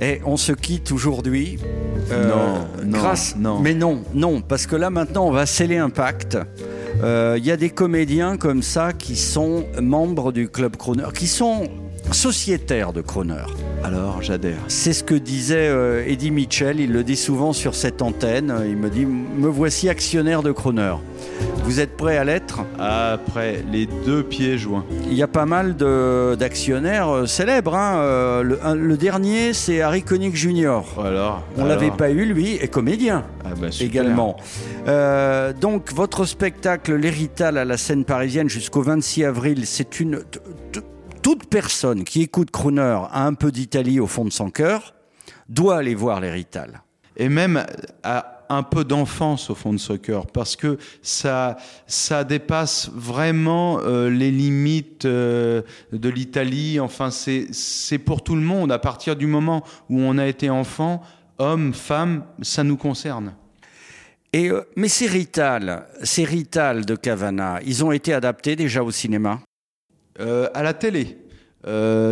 Et on se quitte aujourd'hui. euh, Non, non, grâce, non. Mais non, non, parce que là maintenant on va sceller un pacte. Euh, Il y a des comédiens comme ça qui sont membres du club Croner, qui sont sociétaires de Croner. Alors, j'adhère. C'est ce que disait euh, Eddie Mitchell, il le dit souvent sur cette antenne. Il me dit Me voici actionnaire de Croner. Vous êtes prêt à l'être Après, les deux pieds joints. Il y a pas mal d'actionnaires euh, célèbres. hein. Euh, le, dernier, c'est Harry Connick Jr. Alors, On l'avait pas eu, lui, et comédien Ah bah, également. Euh, donc, votre spectacle L'Hérital à la scène parisienne jusqu'au 26 avril, c'est une. Toute personne qui écoute Crooner a un peu d'Italie au fond de son cœur, doit aller voir L'Hérital. Et même à un peu d'enfance au fond de ce cœur, parce que ça, ça dépasse vraiment euh, les limites euh, de l'Italie. Enfin, c'est, pour tout le monde. À partir du moment où on a été enfant, homme, femme, ça nous concerne. Et, euh, mais ces Rital, ces Rital de Cavana, ils ont été adaptés déjà au cinéma? À la télé,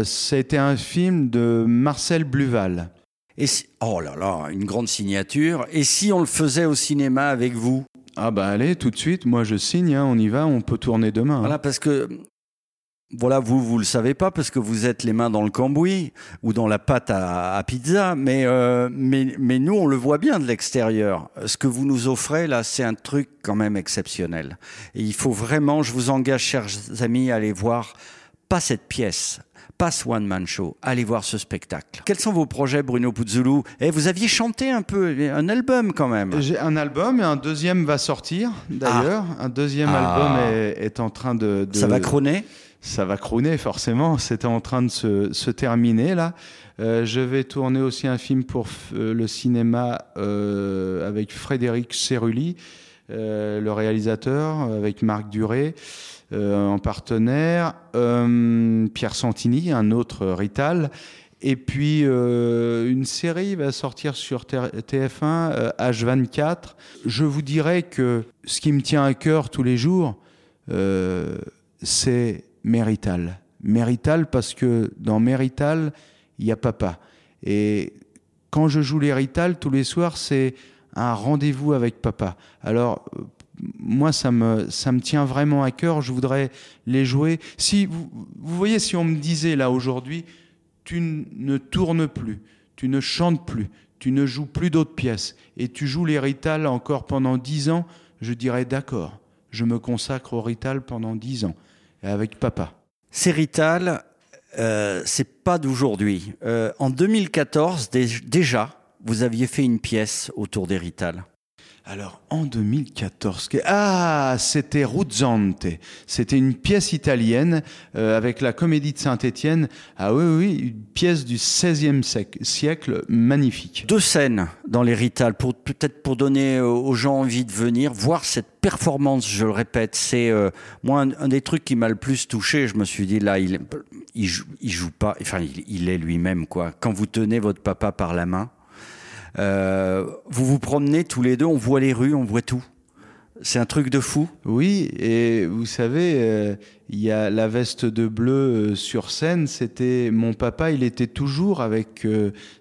c'était un film de Marcel Bluval. Et si- oh là là, une grande signature. Et si on le faisait au cinéma avec vous? Ah bah allez, tout de suite, moi je signe, hein, on y va, on peut tourner demain. hein. Voilà, parce que voilà, vous vous le savez pas parce que vous êtes les mains dans le cambouis ou dans la pâte à, à pizza, mais euh, mais mais nous on le voit bien de l'extérieur. Ce que vous nous offrez là, c'est un truc quand même exceptionnel. Et il faut vraiment, je vous engage, chers amis, à aller voir pas cette pièce. Pas ce One Man Show. Allez voir ce spectacle. Quels sont vos projets, Bruno Puzzolou Et vous aviez chanté un peu, un album quand même. J'ai un album et un deuxième va sortir d'ailleurs. Un deuxième Ah. album est, est en train de, de- Ça va crôner Ça va crooner forcément. C'était en train de se, se terminer là. Euh, je vais tourner aussi un film pour euh, le cinéma euh, avec Frédéric Cerulli, le réalisateur, avec Marc Duré en partenaire, euh, Pierre Santini, un autre Rital. Et puis euh, une série va sortir sur TF1 euh, H24. Je vous dirais que ce qui me tient à cœur tous les jours, euh, c'est Mérital. Mérital parce que dans Mérital, il y a papa. Et quand je joue les Rital tous les soirs, c'est un rendez-vous avec papa. Alors euh, moi, ça me, ça me tient vraiment à cœur. Je voudrais les jouer. Si vous, voyez, si on me disait là aujourd'hui, tu ne tournes plus, tu ne chantes plus, tu ne joues plus d'autres pièces, et tu joues les Rital encore pendant dix ans, je dirais d'accord. Je me consacre au Rital pendant dix ans, avec papa. C'est Rital, euh, c'est pas d'aujourd'hui. Euh, en 2014, dé- déjà, vous aviez fait une pièce autour des Rital. Alors, en 2014, que- ah, c'était Ruzzante. C'était une pièce italienne euh, avec la Comédie de Saint-Étienne. Ah oui, oui, une pièce du XVIe siècle, magnifique. Deux scènes dans les Rital, pour peut-être pour donner euh, aux gens envie de venir voir cette performance. Je le répète, c'est euh, moi un, des trucs qui m'a le plus touché. Je me suis dit là, il il joue, il joue pas. Enfin, il, il est lui-même quoi. Quand vous tenez votre papa par la main. Euh, vous vous promenez tous les deux, on voit les rues, on voit tout. C'est un truc de fou. Oui, et vous savez, euh, il y a la veste de bleu euh, sur scène. C'était mon papa. Il était toujours avec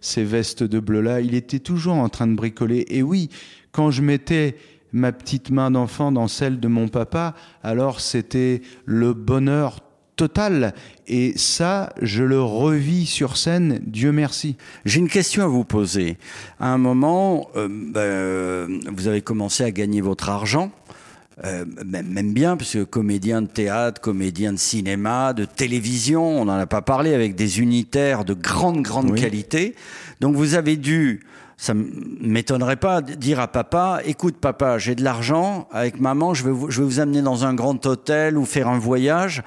ces vestes de bleu là. Il était toujours en train de bricoler. Et oui, quand je mettais ma petite main d'enfant dans celle de mon papa, alors c'était le bonheur total. Et ça, je le revis sur scène. Dieu merci. J'ai une question à vous poser. À un moment, euh, ben, vous avez commencé à gagner votre argent. Euh, même bien, parce que comédien de théâtre, comédien de cinéma, de télévision, on n'en a pas parlé, avec des unitaires de grande, grande Oui. qualité. Donc vous avez dû, ça ne m'étonnerait pas, dire à papa, écoute papa, j'ai de l'argent, avec maman, je vais, vous, je vais vous amener dans un grand hôtel ou faire un voyage.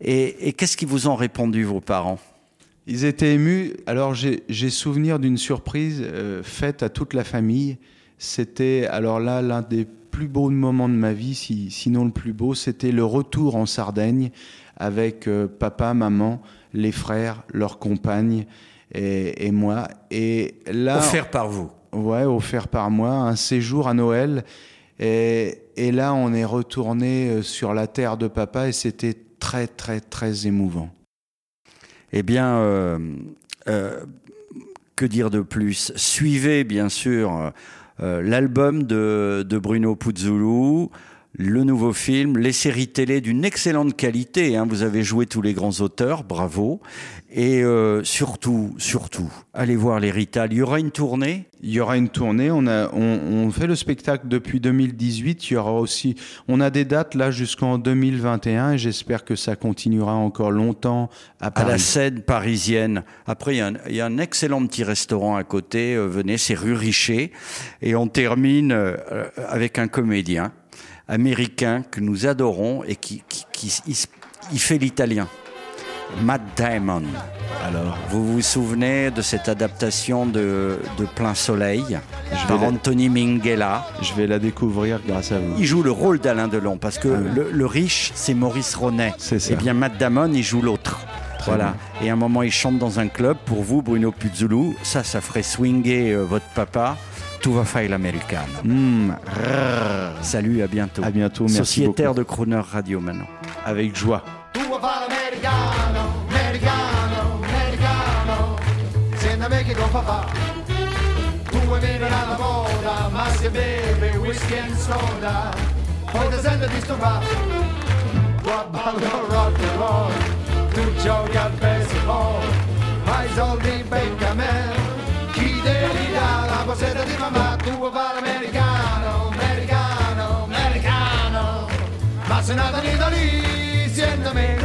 Et, et qu'est-ce qu'ils vous ont répondu, vos parents? Ils étaient émus. Alors j'ai souvenir d'une surprise euh, faite à toute la famille. C'était alors là l'un des plus beaux moments de ma vie, si- sinon le plus beau. C'était le retour en Sardaigne avec euh, papa, maman, les frères, leurs compagnes et, et moi. Et là, Offert par vous. Ouais, offert par moi, un séjour à Noël. Et, et là, on est retourné euh, sur la terre de papa et c'était très, très, très émouvant. Eh bien, euh, euh, que dire de plus? Suivez bien sûr euh, l'album de, de Bruno Puzzulu, le nouveau film, les séries télé d'une excellente qualité. hein. Vous avez joué tous les grands auteurs, bravo. Et euh, surtout, surtout, allez voir les Rital. Il y aura une tournée? Il y aura une tournée. On, a, on, on fait le spectacle depuis 2018. Il y aura aussi, on a des dates là jusqu'en 2021 et j'espère que ça continuera encore longtemps à à la scène parisienne. Après, il y, a un, il y a un excellent petit restaurant à côté. euh, venez, c'est rue Richer. Et on termine euh, avec un comédien américain que nous adorons et qui, qui, qui- il, fait l'italien. Matt Damon. Alors, Vous vous souvenez de cette adaptation de, de Plein Soleil Je par la- Anthony Minghella? Je vais la découvrir grâce à vous. Il joue le rôle d'Alain Delon parce que Ah le, le riche, c'est Maurice Ronet. C'est ça. Eh bien, Matt Damon, il joue l'autre. Voilà. Et à un moment, il chante dans un club. Pour vous, Bruno Puzzulu, ça, ça ferait swinger euh, votre papa. Tout va faire l'americano. Hmm, Salut, à bientôt. à bientôt, merci Sociétaire beaucoup. de Crooner Radio maintenant. Avec joie. Tu vuoi fare l'americano, americano, americano, senza me che con papà. Tu vuoi vivere alla moda, ma se beve whisky soda, poi ti senti disturbato. Tu balli rock and roll, tu giochi al baseball, ma i soldi becca me. Chi te li dà la poseta di mamma? Tu vuoi fare l'americano, americano, americano. Ma se nata in Italia, siendo me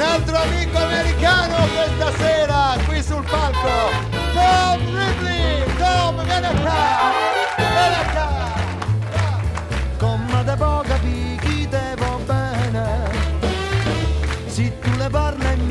Un altro amico americano questa sera qui sul palco, Tom Ripley, Tom vieni qua, vieni qua. Come può capire chi te va bene Se tu le parli in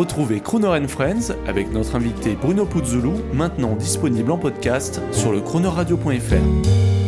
Retrouvez Crooner Friends avec notre invité Bruno Puzzulu, maintenant disponible en podcast sur le chronoradio.fr.